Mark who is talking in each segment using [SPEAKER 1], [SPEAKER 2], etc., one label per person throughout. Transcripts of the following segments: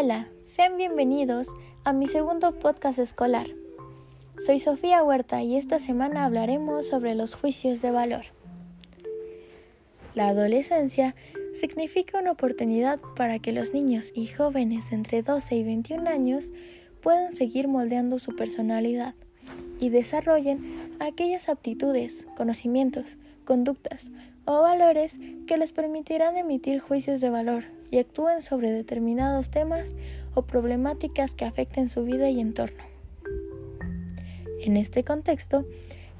[SPEAKER 1] Hola, sean bienvenidos a mi segundo podcast escolar. Soy Sofía Huerta y esta semana hablaremos sobre los juicios de valor. La adolescencia significa una oportunidad para que los niños y jóvenes entre 12 y 21 años puedan seguir moldeando su personalidad y desarrollen aquellas aptitudes, conocimientos, conductas o valores que les permitirán emitir juicios de valor y actúen sobre determinados temas o problemáticas que afecten su vida y entorno. En este contexto,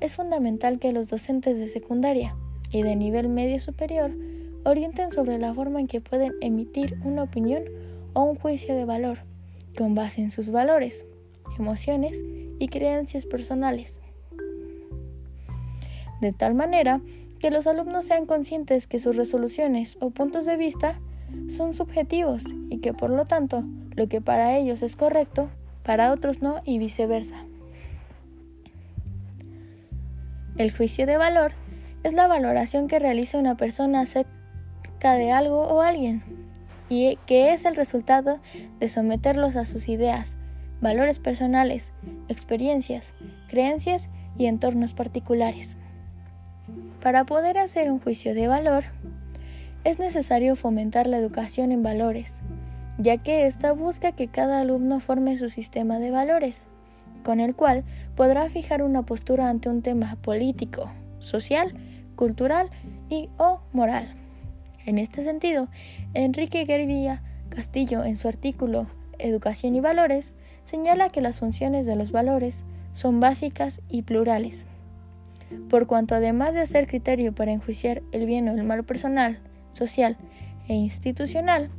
[SPEAKER 1] es fundamental que los docentes de secundaria y de nivel medio superior orienten sobre la forma en que pueden emitir una opinión o un juicio de valor con base en sus valores, emociones y creencias personales. De tal manera que los alumnos sean conscientes que sus resoluciones o puntos de vista son subjetivos y que por lo tanto lo que para ellos es correcto, para otros no y viceversa. El juicio de valor es la valoración que realiza una persona acerca de algo o alguien y que es el resultado de someterlos a sus ideas, valores personales, experiencias, creencias y entornos particulares. Para poder hacer un juicio de valor, es necesario fomentar la educación en valores, ya que ésta busca que cada alumno forme su sistema de valores, con el cual podrá fijar una postura ante un tema político, social, cultural y o moral. En este sentido, Enrique Guervilla Castillo, en su artículo Educación y Valores, señala que las funciones de los valores son básicas y plurales, por cuanto además de ser criterio para enjuiciar el bien o el mal personal, social e institucional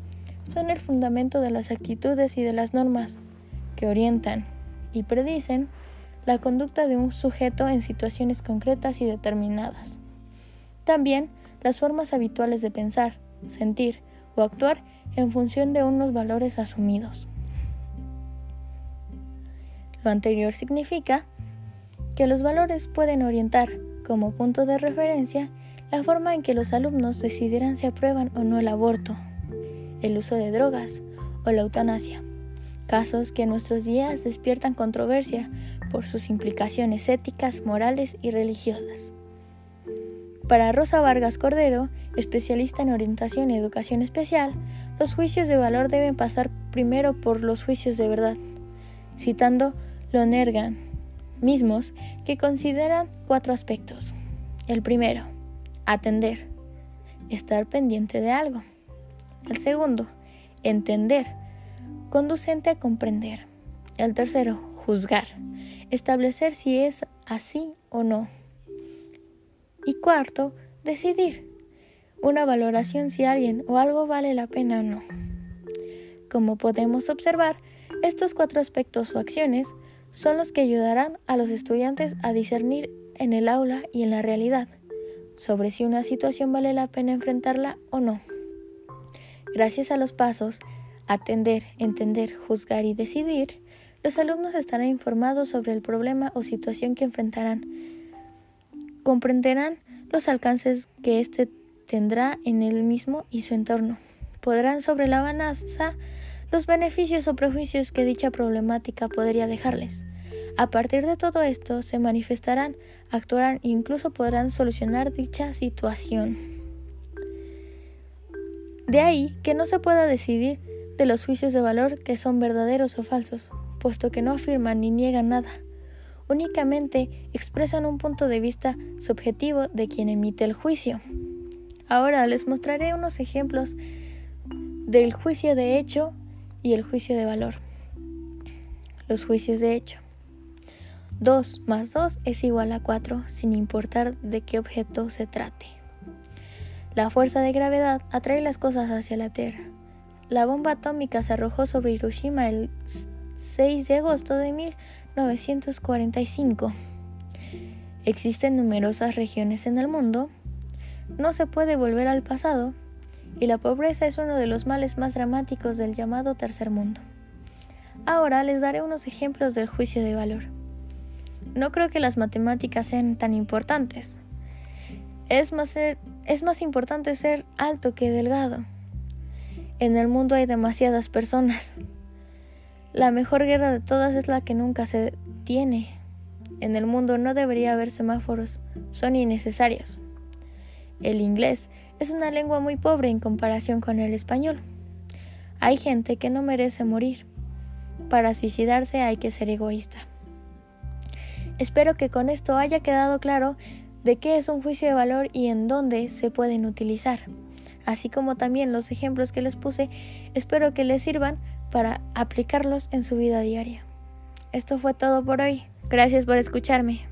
[SPEAKER 1] son el fundamento de las actitudes y de las normas que orientan y predicen la conducta de un sujeto en situaciones concretas y determinadas. También las formas habituales de pensar, sentir o actuar en función de unos valores asumidos. Lo anterior significa que los valores pueden orientar como punto de referencia la forma en que los alumnos decidirán si aprueban o no el aborto, el uso de drogas o la eutanasia, casos que en nuestros días despiertan controversia por sus implicaciones éticas, morales y religiosas. Para Rosa Vargas Cordero, especialista en orientación y educación especial, los juicios de valor deben pasar primero por los juicios de verdad, citando Lonergan, mismos que consideran cuatro aspectos. El primero, atender, estar pendiente de algo. El segundo, entender, conducente a comprender. El tercero, juzgar, establecer si es así o no. Y cuarto, decidir, una valoración si alguien o algo vale la pena o no. Como podemos observar, estos cuatro aspectos o acciones son los que ayudarán a los estudiantes a discernir en el aula y en la realidad sobre si una situación vale la pena enfrentarla o no. Gracias a los pasos atender, entender, juzgar y decidir, los alumnos estarán informados sobre el problema o situación que enfrentarán. Comprenderán los alcances que éste tendrá en él mismo y su entorno. Podrán sobre la balanza los beneficios o prejuicios que dicha problemática podría dejarles. A partir de todo esto se manifestarán, actuarán e incluso podrán solucionar dicha situación. De ahí que no se pueda decidir de los juicios de valor que son verdaderos o falsos, puesto que no afirman ni niegan nada, únicamente expresan un punto de vista subjetivo de quien emite el juicio. Ahora les mostraré unos ejemplos del juicio de hecho y el juicio de valor. Los juicios de hecho. 2 más 2 es igual a 4 sin importar de qué objeto se trate. La fuerza de gravedad atrae las cosas hacia la Tierra. La bomba atómica se arrojó sobre Hiroshima el 6 de agosto de 1945. Existen numerosas regiones en el mundo. No se puede volver al pasado. Y la pobreza es uno de los males más dramáticos del llamado tercer mundo. Ahora les daré unos ejemplos del juicio de valor. No creo que las matemáticas sean tan importantes. Es más, es más importante ser alto que delgado. En el mundo hay demasiadas personas. La mejor guerra de todas es la que nunca se tiene. En el mundo no debería haber semáforos, son innecesarios. El inglés es una lengua muy pobre en comparación con el español. Hay gente que no merece morir. Para suicidarse hay que ser egoísta. Espero que con esto haya quedado claro de qué es un juicio de valor y en dónde se pueden utilizar. Así como también los ejemplos que les puse, espero que les sirvan para aplicarlos en su vida diaria. Esto fue todo por hoy. Gracias por escucharme.